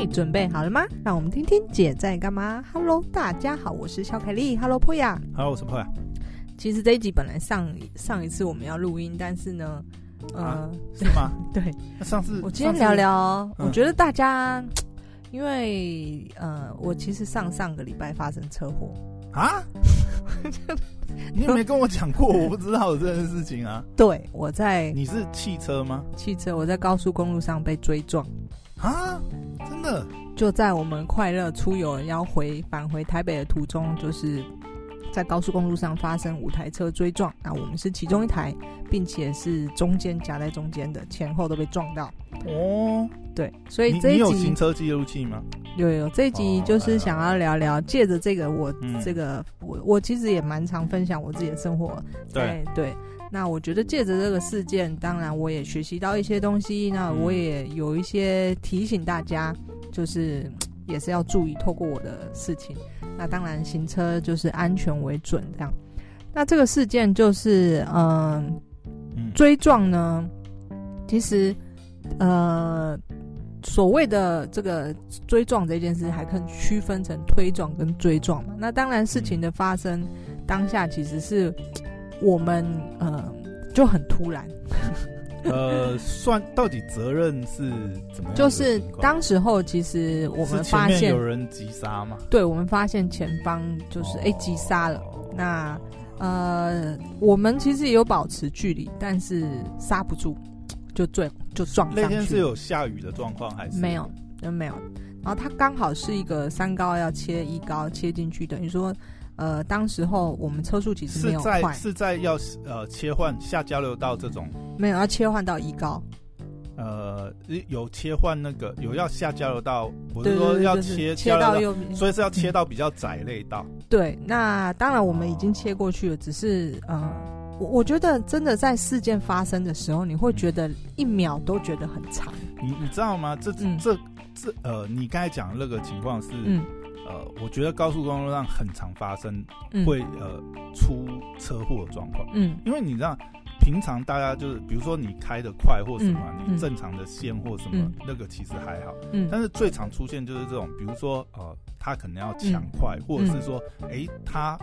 嘿，准备好了吗？让我们听听姐在干嘛。Hello，大家好，我是小凯丽。Hello，Poya。Hello，我是 Poya。其实这一集本来上上一次我们要录音，但是呢，呃，啊、是吗？对。那上次我今天聊聊，嗯、我觉得大家，因为呃，我其实上上个礼拜发生车祸啊。你有没跟我讲过？我不知道有这件事情啊。对，我在。你是汽车吗？汽车，我在高速公路上被追撞。啊，真的？就在我们快乐出游要回返回台北的途中，就是在高速公路上发生五台车追撞。那我们是其中一台，并且是中间夹在中间的，前后都被撞到。哦，对，所以这一集有行车记录器吗？有有，这一集就是想要聊聊，借着这个我、嗯、这个我我其实也蛮常分享我自己的生活。对对。那我觉得借着这个事件，当然我也学习到一些东西。那我也有一些提醒大家，就是也是要注意透过我的事情。那当然行车就是安全为准这样。那这个事件就是，呃、嗯，追撞呢，其实呃，所谓的这个追撞这件事，还可以区分成推撞跟追撞嘛。那当然事情的发生当下，其实是。我们呃就很突然，呃，算到底责任是怎么样？就是当时候其实我们发现有人急刹嘛，对，我们发现前方就是哎急刹了。那呃，我们其实也有保持距离，但是刹不住，就撞就撞上去。那天是有下雨的状况还是没有？没有。然后它刚好是一个三高要切一高切进去，等于说。呃，当时候我们车速其实没有快，是在要呃切换下交流道这种，没有要切换到一高，呃，有切换那个有要下交流道，我是说要切切到右边，所以是要切到比较窄类道。对，那当然我们已经切过去了，只是呃，我我觉得真的在事件发生的时候，你会觉得一秒都觉得很长。你你知道吗？这这这这呃，你刚才讲的那个情况是。嗯呃，我觉得高速公路上很常发生会、嗯、呃出车祸的状况，嗯，因为你知道，平常大家就是比如说你开的快或什么，嗯、你正常的线或什么、嗯、那个其实还好，嗯，但是最常出现就是这种，比如说呃他可能要抢快，嗯、或者是说哎、欸、他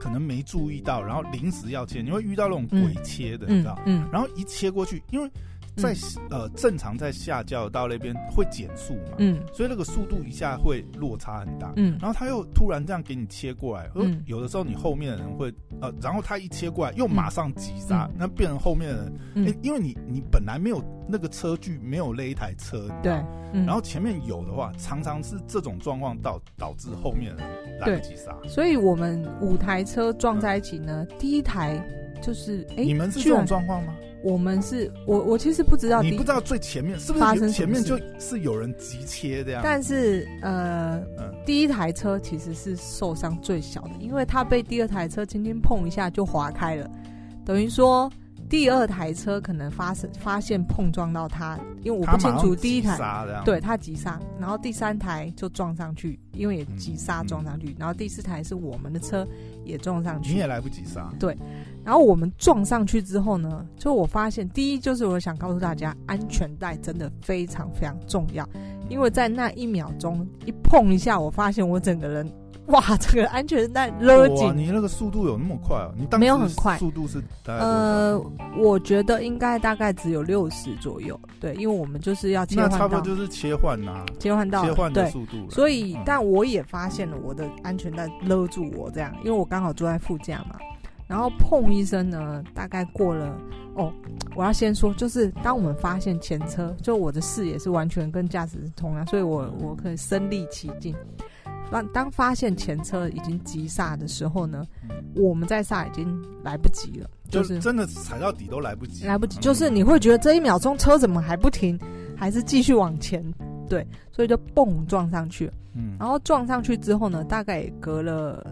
可能没注意到，然后临时要切，你会遇到那种鬼切的，嗯、你知道，嗯，然后一切过去，因为。在、嗯、呃正常在下交流道那边会减速嘛，嗯，所以那个速度一下会落差很大，嗯，然后他又突然这样给你切过来，嗯，有的时候你后面的人会呃，然后他一切过来又马上急刹，嗯、那变成后面的人，嗯。欸、因为你你本来没有那个车距，没有那一台车，对，嗯、然后前面有的话，常常是这种状况导导致后面的人来不及刹，所以我们五台车撞在一起呢，嗯、第一台就是哎，欸、你们是这种状况吗？我们是我我其实不知道，你不知道最前面是不是前面就是有人急切这样？但是呃，嗯、第一台车其实是受伤最小的，因为它被第二台车轻轻碰一下就划开了，等于说第二台车可能发生发现碰撞到他，因为我不清楚第一台对他急刹，然后第三台就撞上去，因为也急刹撞上去，嗯嗯、然后第四台是我们的车也撞上去，你也来不及刹，对。然后我们撞上去之后呢，就我发现，第一就是我想告诉大家，安全带真的非常非常重要，因为在那一秒钟一碰一下，我发现我整个人，哇，这个安全带勒紧。你那个速度有那么快啊？你当时没有很快，速度是大概呃，我觉得应该大概只有六十左右，对，因为我们就是要切换到，那差不多就是切换呐、啊，切换到切换的速度。所以，嗯、但我也发现了我的安全带勒住我这样，因为我刚好坐在副驾嘛。然后砰一声呢，大概过了哦。我要先说，就是当我们发现前车，就我的视野是完全跟驾驶是同样，所以我我可以身历其境。当当发现前车已经急刹的时候呢，我们再刹已经来不及了，就是真的踩到底都来不及，来不及。就是你会觉得这一秒钟车怎么还不停，还是继续往前？对，所以就蹦撞上去。嗯，然后撞上去之后呢，大概也隔了。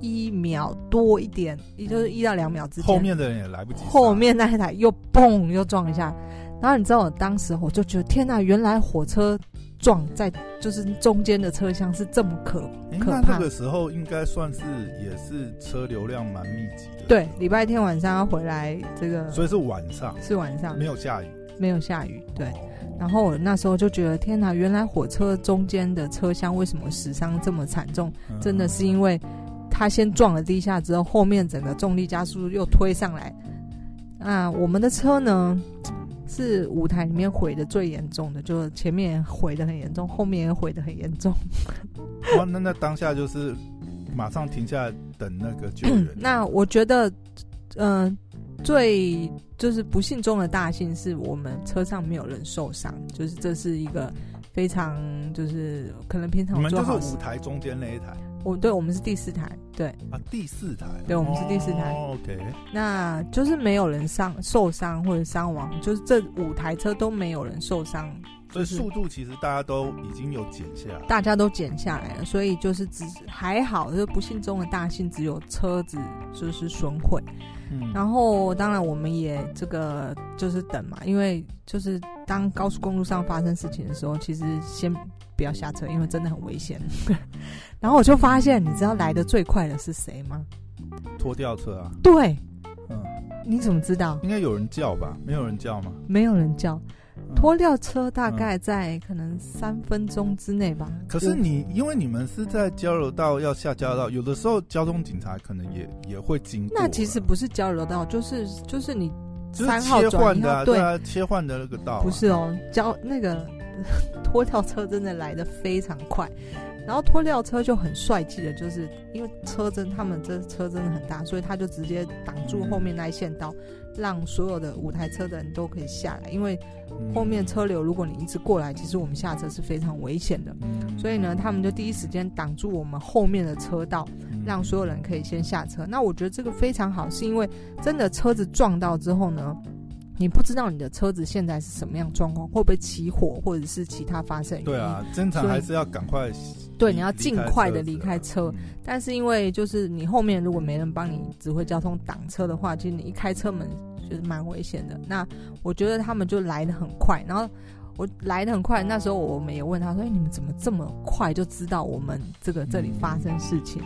一秒多一点，也就是一到两秒之间，后面的人也来不及。后面那一台又嘣又撞一下，然后你知道我当时我就觉得天哪，原来火车撞在就是中间的车厢是这么可可怕。那个时候应该算是也是车流量蛮密集的。对，礼拜天晚上要回来这个，所以是晚上，是晚上，没有下雨。没有下雨，对。然后我那时候就觉得，天哪，原来火车中间的车厢为什么死伤这么惨重？真的是因为他先撞了地下之后，后面整个重力加速又推上来。啊，我们的车呢，是舞台里面毁的最严重的，就前面毁的很严重，后面也毁的很严重。哇，那那当下就是马上停下来等那个救援。那我觉得，嗯、呃。最就是不幸中的大幸是我们车上没有人受伤，就是这是一个非常就是可能平常我们就是舞台中间那一台，我对我们是第四台，对啊第四台，对我们是第四台，哦，OK，那就是没有人伤受伤或者伤亡，就是这五台车都没有人受伤。所以速度其实大家都已经有减下来，大家都减下来了，所以就是只还好，就是不幸中的大幸，只有车子就是损毁。嗯，然后当然我们也这个就是等嘛，因为就是当高速公路上发生事情的时候，其实先不要下车，因为真的很危险。然后我就发现，你知道来的最快的是谁吗？拖吊车啊。对。嗯。你怎么知道？应该有人叫吧？没有人叫吗？没有人叫。拖吊车大概在可能三分钟之内吧。可是你因为你们是在交流道要下交流道，有的时候交通警察可能也也会经过。那其实不是交流道，就是就是你三号转换的，对啊，切换的那个道。不是哦，交 那个 拖吊车真的来的非常快。然后拖吊车就很帅气的，就是因为车真他们这车真的很大，所以他就直接挡住后面那一线道，让所有的五台车的人都可以下来。因为后面车流，如果你一直过来，其实我们下车是非常危险的。所以呢，他们就第一时间挡住我们后面的车道，让所有人可以先下车。那我觉得这个非常好，是因为真的车子撞到之后呢，你不知道你的车子现在是什么样状况，会不会起火，或者是其他发生？对啊，正常还是要赶快。对，你要尽快的离开车。嗯、但是因为就是你后面如果没人帮你指挥交通挡车的话，其实你一开车门就是蛮危险的。那我觉得他们就来的很快，然后我来的很快。那时候我们也问他说：“哎，你们怎么这么快就知道我们这个这里发生事情？”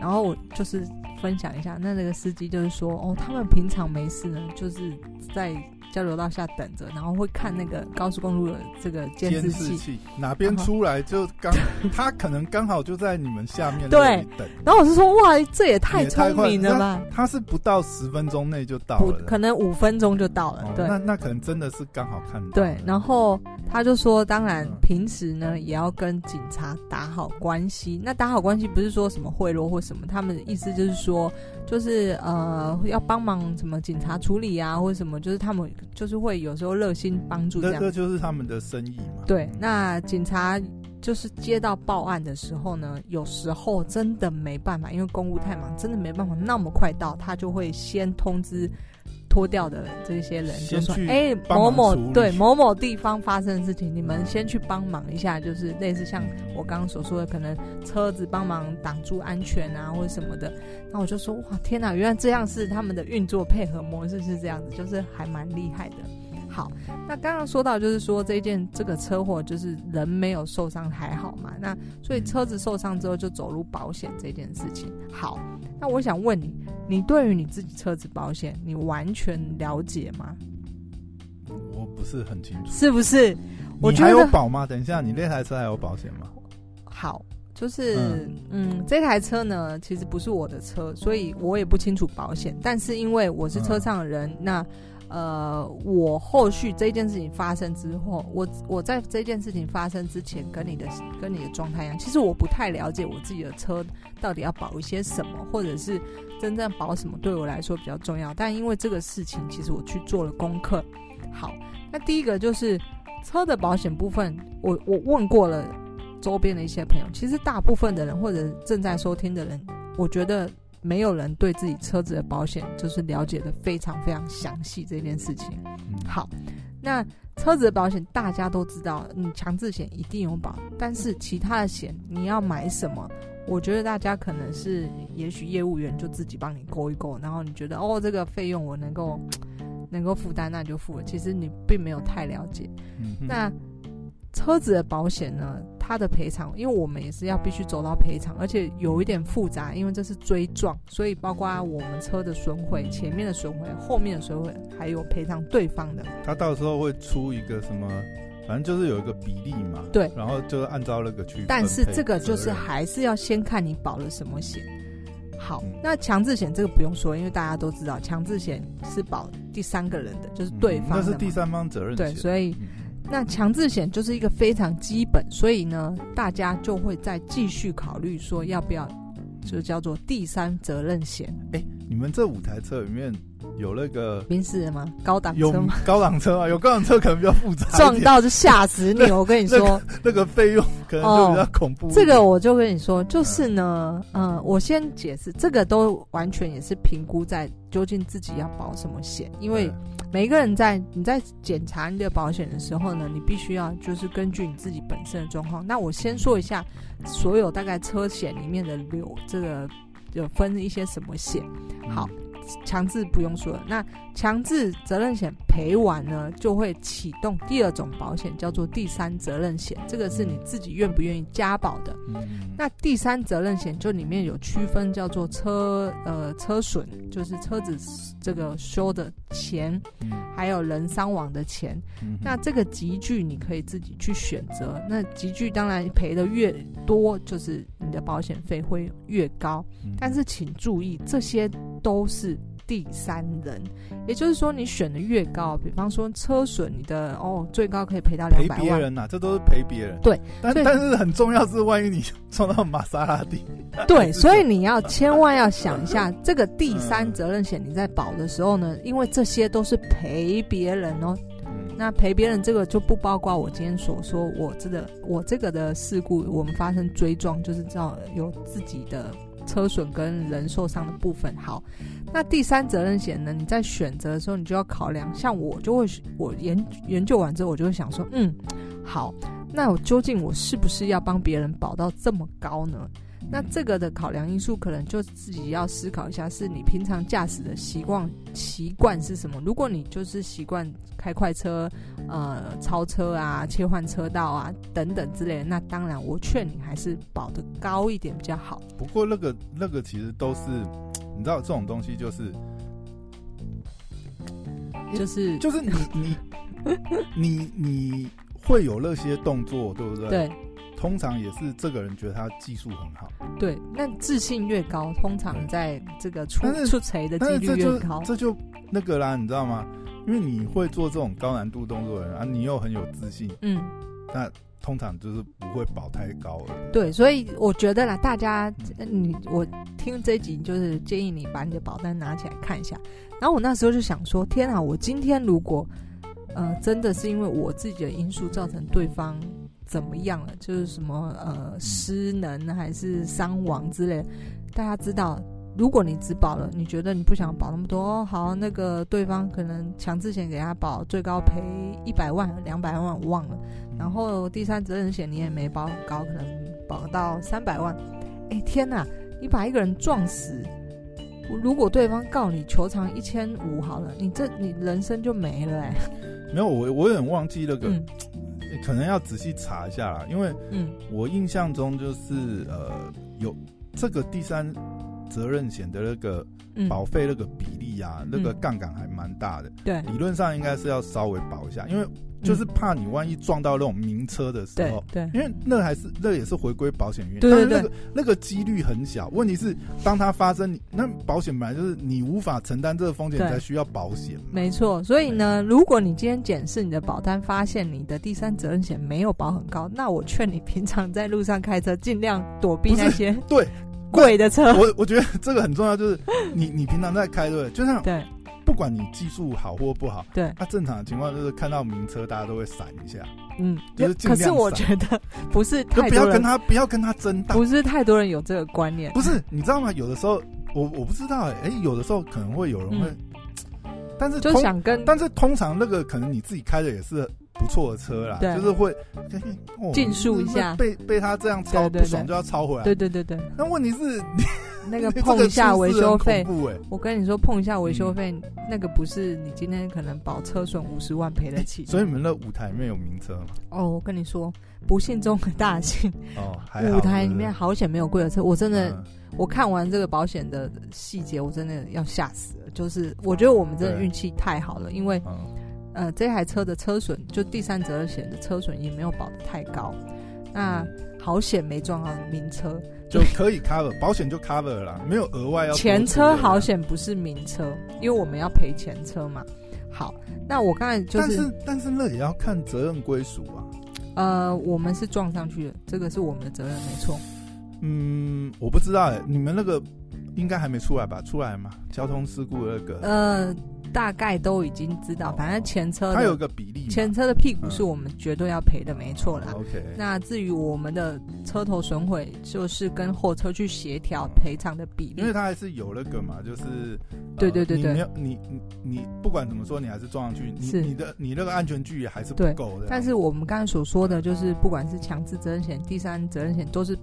然后我就是分享一下，那那个司机就是说，哦，他们平常没事呢，就是在交流道下等着，然后会看那个高速公路的这个监视器，哪边出来就刚，他可能刚好就在你们下面对等。然后我是说，哇，这也太聪明了吧？他是不到十分钟内就到了，可能五分钟就到了。对，那那可能真的是刚好看到。对，然后他就说，当然平时呢也要跟警察打好关系。那打好关系不是说什么贿赂或什么，他们的意思就是说，就是呃要帮忙什么警察处理啊，或者什么，就是他们。就是会有时候热心帮助这样，这就是他们的生意嘛。对，那警察就是接到报案的时候呢，有时候真的没办法，因为公务太忙，真的没办法那么快到，他就会先通知拖吊的这些人，就说：“哎，某某对某某地方发生的事情，你们先去帮忙一下，就是类似像我刚刚所说的，可能车子帮忙挡住安全啊，或者什么的。”那我就说：“哇，天哪，原来这样是他们的运作配合模式是这样子，就是还蛮厉害的。”好，那刚刚说到就是说这件这个车祸就是人没有受伤还好嘛，那所以车子受伤之后就走入保险这件事情。好，那我想问你，你对于你自己车子保险你完全了解吗？我不是很清楚，是不是？你还有保吗？等一下，你那台车还有保险吗？好，就是嗯，嗯，这台车呢其实不是我的车，所以我也不清楚保险。但是因为我是车上的人，嗯、那。呃，我后续这件事情发生之后，我我在这件事情发生之前，跟你的跟你的状态一样，其实我不太了解我自己的车到底要保一些什么，或者是真正保什么对我来说比较重要。但因为这个事情，其实我去做了功课。好，那第一个就是车的保险部分，我我问过了周边的一些朋友，其实大部分的人或者正在收听的人，我觉得。没有人对自己车子的保险就是了解的非常非常详细这件事情。好，那车子的保险大家都知道，你强制险一定有保，但是其他的险你要买什么？我觉得大家可能是，也许业务员就自己帮你勾一勾，然后你觉得哦，这个费用我能够能够负担，那就付了。其实你并没有太了解。那车子的保险呢，它的赔偿，因为我们也是要必须走到赔偿，而且有一点复杂，因为这是追撞，所以包括我们车的损毁、前面的损毁、后面的损毁，还有赔偿对方的。他到时候会出一个什么？反正就是有一个比例嘛。对。然后就是按照那个去。但是这个就是还是要先看你保了什么险。好，嗯、那强制险这个不用说，因为大家都知道，强制险是保第三个人的，就是对方的、嗯。那是第三方责任险。对，所以。那强制险就是一个非常基本，所以呢，大家就会再继续考虑说要不要，就叫做第三责任险。哎、欸，你们这五台车里面有那个宾士吗？高档车吗？高档车啊？有高档车可能比较复杂，撞到就吓死你！我跟你说，那个费用可能就比较恐怖、哦。这个我就跟你说，就是呢，嗯、呃，我先解释，这个都完全也是评估在究竟自己要保什么险，因为。每一个人在你在检查你的保险的时候呢，你必须要就是根据你自己本身的状况。那我先说一下，所有大概车险里面的流这个有分一些什么险。好。强制不用说了，那强制责任险赔完呢，就会启动第二种保险，叫做第三责任险。这个是你自己愿不愿意加保的。那第三责任险就里面有区分，叫做车呃车损，就是车子这个修的钱，还有人伤亡的钱。那这个集聚你可以自己去选择。那集聚当然赔的越多，就是你的保险费会越高。但是请注意，这些都是。第三人，也就是说，你选的越高，比方说车损，你的哦最高可以赔到两百万。赔别人呐、啊，这都是赔别人。对，但但是很重要是，万一你撞到玛莎拉蒂。对，所以你要千万要想一下，这个第三责任险你在保的时候呢，因为这些都是赔别人哦。那赔别人这个就不包括我今天所说我这个我这个的事故，我们发生追撞就是知道有自己的。车损跟人受伤的部分，好，那第三责任险呢？你在选择的时候，你就要考量。像我就会，我研研究完之后，我就会想说，嗯，好，那我究竟我是不是要帮别人保到这么高呢？那这个的考量因素，可能就自己要思考一下，是你平常驾驶的习惯习惯是什么？如果你就是习惯开快车、呃超车啊、切换车道啊等等之类的，那当然我劝你还是保的高一点比较好。不过那个那个其实都是，你知道这种东西就是，就是就是你你 你你会有那些动作，对不对？对。通常也是这个人觉得他技术很好，对，那自信越高，通常在这个出出锤的几率越高。这就那个啦，你知道吗？因为你会做这种高难度动作的人啊，你又很有自信，嗯，那通常就是不会保太高了。对，所以我觉得啦，大家你我听这集就是建议你把你的保单拿起来看一下。然后我那时候就想说，天啊，我今天如果呃真的是因为我自己的因素造成对方。怎么样了？就是什么呃失能还是伤亡之类的，大家知道，如果你只保了，你觉得你不想保那么多，哦、好，那个对方可能强制险给他保最高赔一百万、两百万，我忘了。然后第三责任险你也没保很高，可能保到三百万。哎天哪！你把一个人撞死，如果对方告你求偿一千五好了，你这你人生就没了哎。没有，我我有点忘记那个。嗯可能要仔细查一下啦，因为嗯，我印象中就是呃，有这个第三责任险的那个保费那个比例啊，嗯、那个杠杆还蛮大的。对，理论上应该是要稍微保一下，因为。就是怕你万一撞到那种名车的时候，对，因为那还是那也是回归保险员，但是那个那个几率很小。问题是，当它发生，你那保险本来就是你无法承担这个风险才需要保险。没错，所以呢，如果你今天检视你的保单，发现你的第三责任险没有保很高，那我劝你平常在路上开车尽量躲避那些对贵的车。我我觉得这个很重要，就是你你平常在开对，就像对。不管你技术好或不好，对，那正常的情况就是看到名车，大家都会闪一下，嗯，就是。可是我觉得不是太多人，就不要跟他不要跟他争道，不是太多人有这个观念。不是，你知道吗？有的时候我我不知道、欸，哎、欸，有的时候可能会有人会，嗯、但是就想跟，但是通常那个可能你自己开的也是不错的车啦，就是会竞速一下，被被他这样超不爽就要超回来。对对对对。那问题是，那 个碰一下维修费，我跟你说碰一下维修费，那个不是你今天可能保车损五十万赔得起。所以你们的舞台里面有名车吗？哦，我跟你说，不幸中的大幸。哦，舞台里面好险没有贵的车，我真的，我看完这个保险的细节，我真的要吓死了。就是我觉得我们真的运气太好了，因为。呃，这台车的车损，就第三责任险的车损也没有保的太高，那好险没撞到名车，就可以 cover 保险就 cover 了，没有额外要。前车好险不是名车，因为我们要赔前车嘛。好，那我刚才就是，但是但是那也要看责任归属啊。呃，我们是撞上去的，这个是我们的责任，没错。嗯，我不知道哎，你们那个应该还没出来吧？出来嘛？交通事故那个？呃。大概都已经知道，反正前车它有个比例，前车的屁股是我们绝对要赔的，没错啦。OK，那至于我们的车头损毁，就是跟货车去协调赔偿的比例，因为它还是有那个嘛，就是对对对对，你你你你不管怎么说，你还是撞上去，你你的你那个安全距离还是不够的。但是我们刚才所说的，就是不管是强制责任险、第三责任险，都是。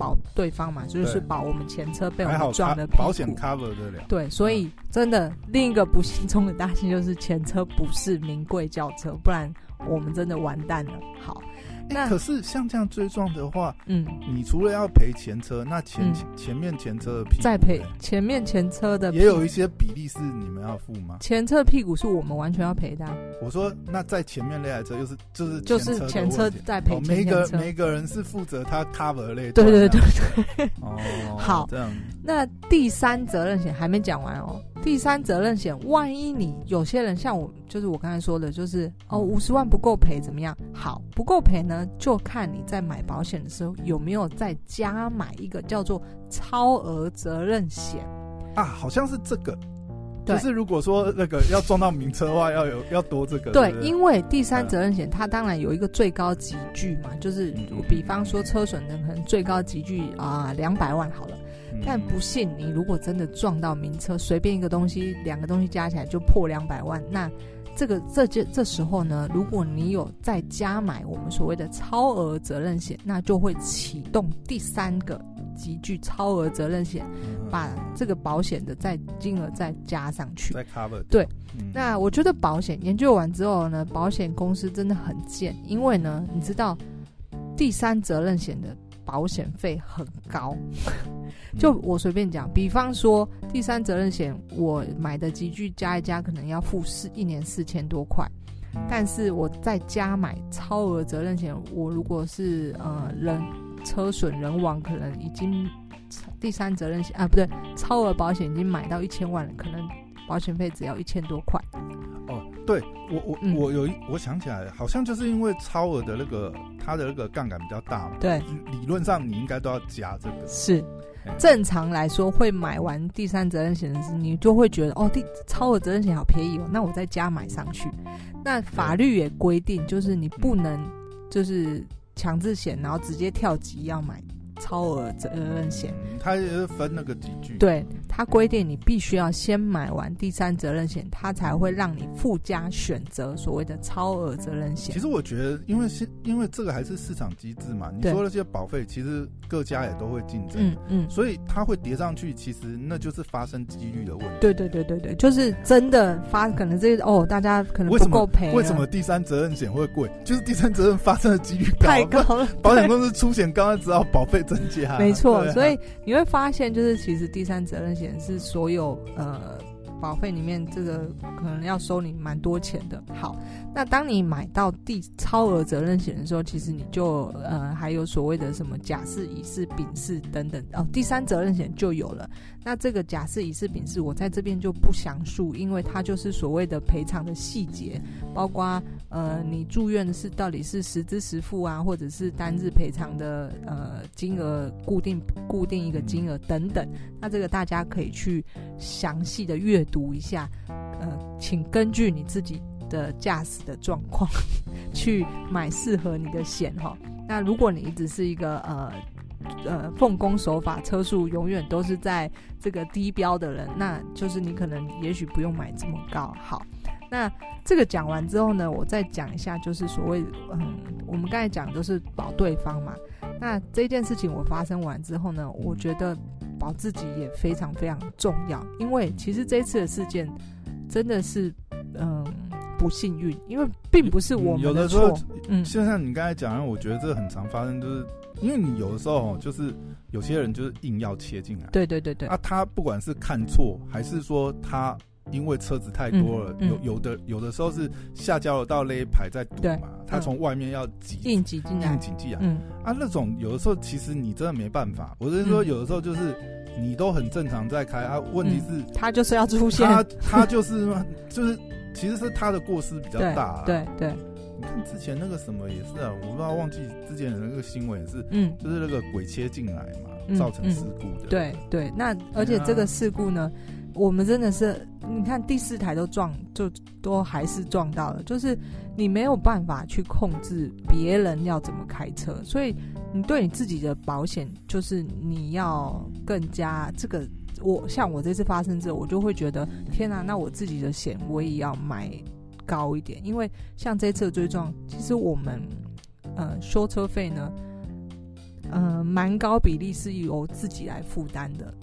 保对方嘛，就是保我们前车被我们撞的保险 cover 得了。对，所以真的另一个不幸中的大幸就是前车不是名贵轿车，不然我们真的完蛋了。好。那可是像这样追撞的话，嗯，你除了要赔前车，那前前面前车的屁股再赔前面前车的也有一些比例是你们要付吗？前车屁股是我们完全要赔的。我说那在前面那台车又是就是就是前车在赔，每个每个人是负责他 cover 类。对对对对。哦，好，这样。那第三责任险还没讲完哦。第三责任险，万一你有些人像我，就是我刚才说的，就是哦五十万不够赔怎么样？好，不够赔呢，就看你在买保险的时候有没有再加买一个叫做超额责任险。啊，好像是这个，对。就是如果说那个要撞到名车的话，要有要多这个，对，对因为第三责任险它当然有一个最高级距嘛，就是比方说车损的可能最高级距啊两百万好了。但不信，你如果真的撞到名车，随便一个东西，两个东西加起来就破两百万，那这个这这这时候呢，如果你有再加买我们所谓的超额责任险，那就会启动第三个极具超额责任险，把这个保险的再金额再加上去。再 cover。对，那我觉得保险研究完之后呢，保险公司真的很贱，因为呢，你知道第三责任险的。保险费很高，就我随便讲，比方说第三责任险，我买的集聚加一加，可能要付四一年四千多块，但是我在家买超额责任险，我如果是呃人车损人亡，可能已经第三责任险啊不对，超额保险已经买到一千万了，可能保险费只要一千多块。哦，对我我、嗯、我有一我想起来，好像就是因为超额的那个它的那个杠杆比较大嘛，对，理论上你应该都要加这个。是，正常来说会买完第三责任险的时候，你就会觉得哦，第超额责任险好便宜哦，那我再加买上去。那法律也规定，就是你不能就是强制险，然后直接跳级要买。超额责任险，它也是分那个几句。对，它规定你必须要先买完第三责任险，它才会让你附加选择所谓的超额责任险。其实我觉得，因为是因为这个还是市场机制嘛，你说那些保费，其实各家也都会竞争，嗯嗯，所以它会叠上去，其实那就是发生几率的问题。对对对对对，就是真的发，可能这哦，大家可能不够赔。为什么第三责任险会贵？就是第三责任发生的几率太高了，保险公司出险刚刚知道保费。没错，所以你会发现，就是其实第三责任险是所有呃。保费里面这个可能要收你蛮多钱的。好，那当你买到第超额责任险的时候，其实你就呃还有所谓的什么甲式、乙式、丙式等等哦，第三责任险就有了。那这个甲式、乙式、丙式，我在这边就不详述，因为它就是所谓的赔偿的细节，包括呃你住院是到底是实支实付啊，或者是单日赔偿的呃金额固定固定一个金额等等。那这个大家可以去详细的阅读。一下，呃，请根据你自己的驾驶的状况 去买适合你的险哈。那如果你一直是一个呃呃奉公守法、车速永远都是在这个低标的人，那就是你可能也许不用买这么高。好，那这个讲完之后呢，我再讲一下，就是所谓嗯，我们刚才讲都是保对方嘛。那这件事情我发生完之后呢，我觉得保自己也非常非常重要，因为其实这一次的事件真的是嗯不幸运，因为并不是我们的。有的时候，嗯，就像你刚才讲，我觉得这很常发生，就是因为你有的时候就是有些人就是硬要切进来，对对对对，啊，他不管是看错还是说他。因为车子太多了，嗯嗯、有有的有的时候是下交流道那一排在堵嘛，他从外面要挤硬挤进来，硬挤进来。嗯，啊，那种有的时候其实你真的没办法。我是说，有的时候就是你都很正常在开啊，问题是他就是要出现，他他就是 就是其实是他的过失比较大。对对，你看之前那个什么也是啊，我不知道忘记之前的那个新闻也是，嗯，就是那个鬼切进来嘛，造成事故的。对对，那而且这个事故呢？我们真的是，你看第四台都撞，就都还是撞到了。就是你没有办法去控制别人要怎么开车，所以你对你自己的保险，就是你要更加这个。我像我这次发生之后，我就会觉得天哪，那我自己的险我也要买高一点，因为像这次的追撞，其实我们呃修车费呢，呃蛮高比例是由自己来负担的，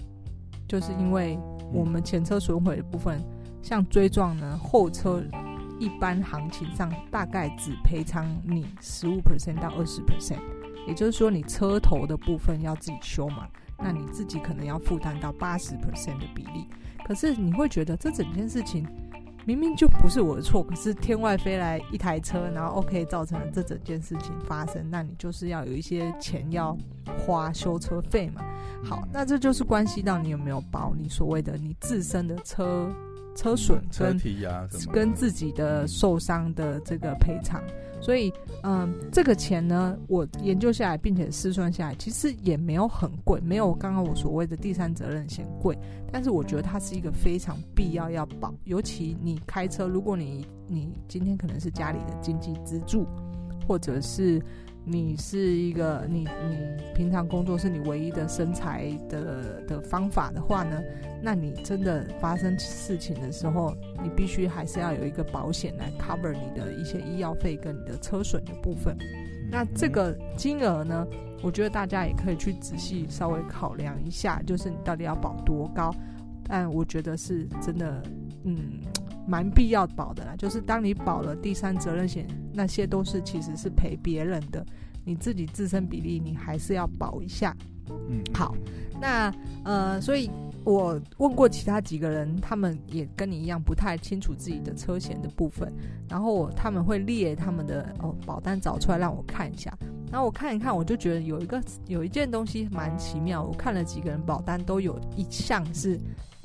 就是因为。我们前车损毁的部分，像追撞呢，后车一般行情上大概只赔偿你十五 percent 到二十 percent，也就是说你车头的部分要自己修嘛，那你自己可能要负担到八十 percent 的比例。可是你会觉得这整件事情明明就不是我的错，可是天外飞来一台车，然后 OK 造成了这整件事情发生，那你就是要有一些钱要花修车费嘛。好，那这就是关系到你有没有保你所谓的你自身的车车损跟车体啊跟自己的受伤的这个赔偿。所以，嗯，这个钱呢，我研究下来并且试算下来，其实也没有很贵，没有刚刚我所谓的第三责任险贵。但是我觉得它是一个非常必要要保，尤其你开车，如果你你今天可能是家里的经济支柱，或者是。你是一个你你平常工作是你唯一的生财的的方法的话呢，那你真的发生事情的时候，你必须还是要有一个保险来 cover 你的一些医药费跟你的车损的部分。那这个金额呢，我觉得大家也可以去仔细稍微考量一下，就是你到底要保多高。但我觉得是真的，嗯。蛮必要保的啦，就是当你保了第三责任险，那些都是其实是赔别人的，你自己自身比例你还是要保一下。嗯，好，那呃，所以我问过其他几个人，他们也跟你一样不太清楚自己的车险的部分，然后他们会列他们的哦保单找出来让我看一下，然后我看一看，我就觉得有一个有一件东西蛮奇妙，我看了几个人保单都有一项是。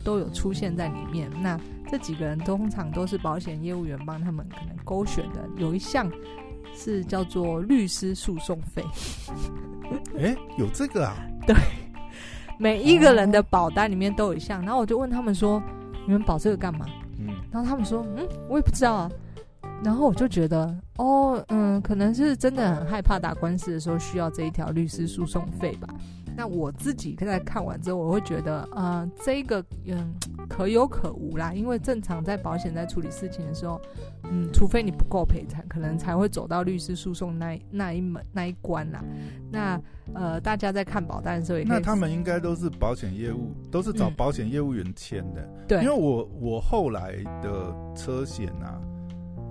都有出现在里面。那这几个人通常都是保险业务员帮他们可能勾选的。有一项是叫做律师诉讼费。哎、欸，有这个啊？对，每一个人的保单里面都有一项。然后我就问他们说：“你们保这个干嘛？”嗯，然后他们说：“嗯，我也不知道啊。”然后我就觉得，哦，嗯，可能是真的很害怕打官司的时候需要这一条律师诉讼费吧。那我自己在看完之后，我会觉得，呃，这个嗯可有可无啦，因为正常在保险在处理事情的时候，嗯，除非你不够赔偿，可能才会走到律师诉讼那那一门那一关啦。那呃，大家在看保单的时候那他们应该都是保险业务，都是找保险业务员签的。嗯、对，因为我我后来的车险啊，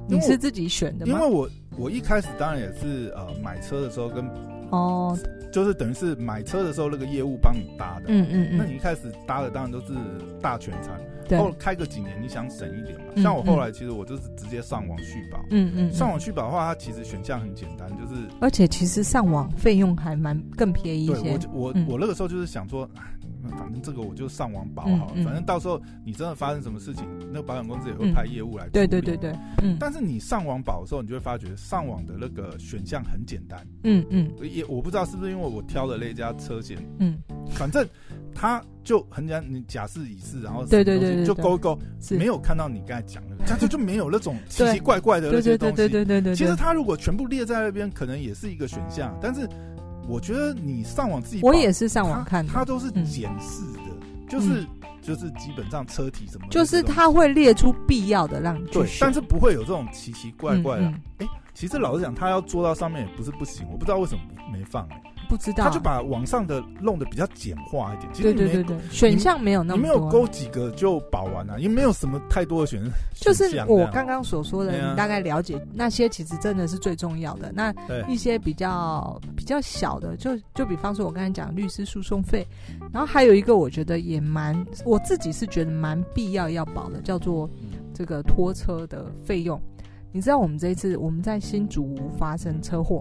你是自己选的吗？因为我我一开始当然也是呃买车的时候跟哦。就是等于是买车的时候那个业务帮你搭的，嗯嗯嗯。那你一开始搭的当然都是大全餐，对。后开个几年你想省一点嘛？像我后来其实我就是直接上网续保，嗯嗯。上网续保的话，它其实选项很简单，就是而且其实上网费用还蛮更便宜一些。对，我我我那个时候就是想说。反正这个我就上网保好了，嗯嗯、反正到时候你真的发生什么事情，那个保险公司也会派业务来处理。对对对对，嗯。但是你上网保的时候，你就会发觉上网的那个选项很简单。嗯嗯。也我不知道是不是因为我挑的那家车险，嗯，反正他就很简单，你甲式乙式，然后对对对就勾一勾，没有看到你刚才讲的，他就就没有那种 奇奇怪怪的那些东西。对对对对。其实他如果全部列在那边，可能也是一个选项，但是我觉得你上网自己，我也是上网看的，他都是检视的。就是就是基本上车体什么，就是它会列出必要的让你去选，但是不会有这种奇奇怪怪的。哎，其实老实讲，他要做到上面也不是不行，我不知道为什么没放哎。不知道，他就把网上的弄得比较简化一点。其实对对对对，选项没有那么多，你没有勾几个就保完了，也没有什么太多的选项。就是我刚刚所说的，你大概了解那些，其实真的是最重要的。那一些比较比较小的，就就比方说，我刚才讲律师诉讼费，然后还有一个，我觉得也蛮，我自己是觉得蛮必要要保的，叫做这个拖车的费用。你知道，我们这一次我们在新竹发生车祸。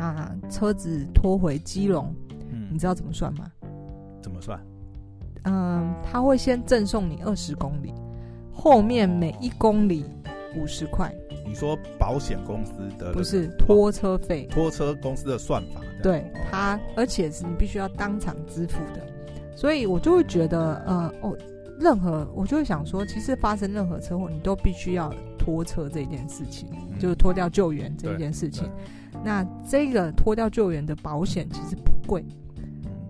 那车子拖回基隆，嗯，你知道怎么算吗？怎么算？嗯，他会先赠送你二十公里，后面每一公里五十块。你说保险公司的不是拖车费？拖车公司的算法？对，他而且是你必须要当场支付的，所以我就会觉得，呃，哦，任何我就会想说，其实发生任何车祸，你都必须要拖车这件事情，嗯、就是拖掉救援这件事情。那这个拖掉救援的保险其实不贵，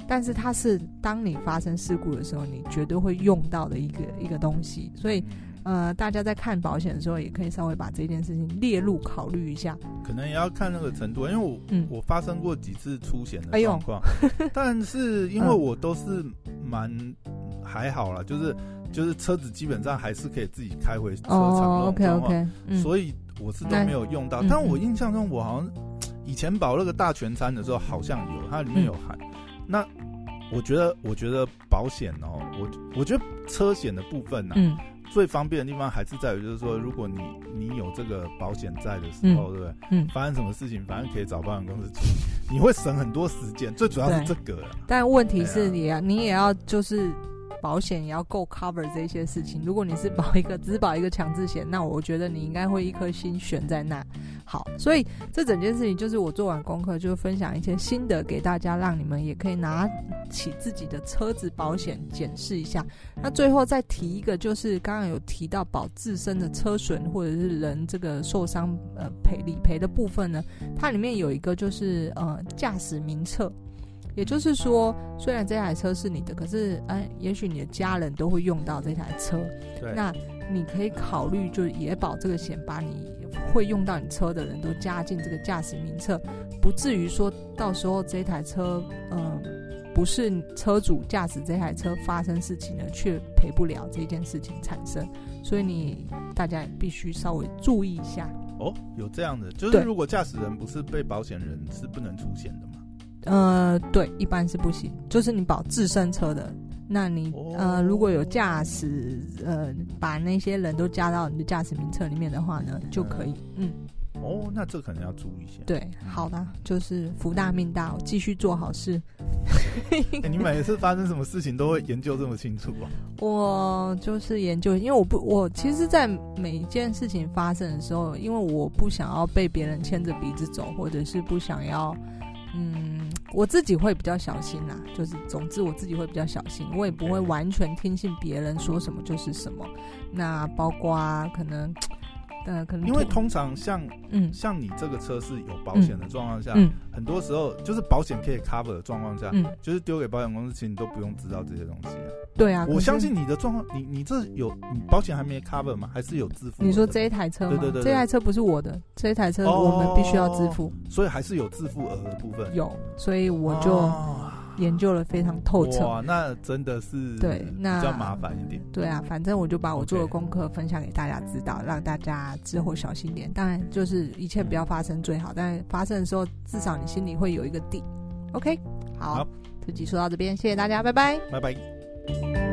但是它是当你发生事故的时候，你绝对会用到的一个一个东西。所以，呃，大家在看保险的时候，也可以稍微把这件事情列入考虑一下。可能也要看那个程度，因为我、嗯、我发生过几次出险的状况，哎、但是因为我都是蛮还好啦，就是就是车子基本上还是可以自己开回车厂。哦，OK OK，所以我是都没有用到。但我印象中，我好像。以前保那个大全餐的时候，好像有，它里面有含。嗯、那我觉得，我觉得保险哦，我我觉得车险的部分呢、啊，嗯、最方便的地方还是在于，就是说，如果你你有这个保险在的时候，嗯、对不对？嗯。发生什么事情，反正可以找保险公司处理，你会省很多时间。最主要是这个。但问题是你要，你也要就是。保险也要够 cover 这些事情。如果你是保一个只保一个强制险，那我觉得你应该会一颗心悬在那。好，所以这整件事情就是我做完功课，就分享一些心得给大家，让你们也可以拿起自己的车子保险检视一下。那最后再提一个，就是刚刚有提到保自身的车损或者是人这个受伤呃赔理赔的部分呢，它里面有一个就是呃驾驶名册。也就是说，虽然这台车是你的，可是，哎，也许你的家人都会用到这台车。对。那你可以考虑，就也保这个险，把你会用到你车的人都加进这个驾驶名册，不至于说到时候这台车，嗯，不是车主驾驶这台车发生事情呢，却赔不了这件事情产生。所以你大家也必须稍微注意一下。哦，有这样的，就是如果驾驶人不是被保险人，是不能出险的吗？呃，对，一般是不行。就是你保自身车的，那你呃，如果有驾驶呃，把那些人都加到你的驾驶名册里面的话呢，就可以。嗯。哦，那这可能要注意一下。对，好的，就是福大命大，我继续做好事。欸，你每次发生什么事情都会研究这么清楚啊？我就是研究，因为我不，我其实，在每一件事情发生的时候，因为我不想要被别人牵着鼻子走，或者是不想要，嗯。我自己会比较小心啦，就是总之我自己会比较小心，我也不会完全听信别人说什么就是什么。那包括可能。呃，可能因为通常像嗯，像你这个车是有保险的状况下，嗯，很多时候就是保险可以 cover 的状况下，嗯，就是丢给保险公司，其实你都不用知道这些东西。对啊，我相信你的状况，你你这有你保险还没 cover 吗？还是有自付？你说这一台车吗？对对对，这台车不是我的，这一台车我们必须要自付，所以还是有自付额的部分。有，所以我就。研究了非常透彻，哇，那真的是对，那比较麻烦一点。对啊，反正我就把我做的功课分享给大家知道让大家之后小心点。当然，就是一切不要发生最好，嗯、但发生的时候至少你心里会有一个底。OK，好，好，这集说到这边，谢谢大家，拜拜，拜拜。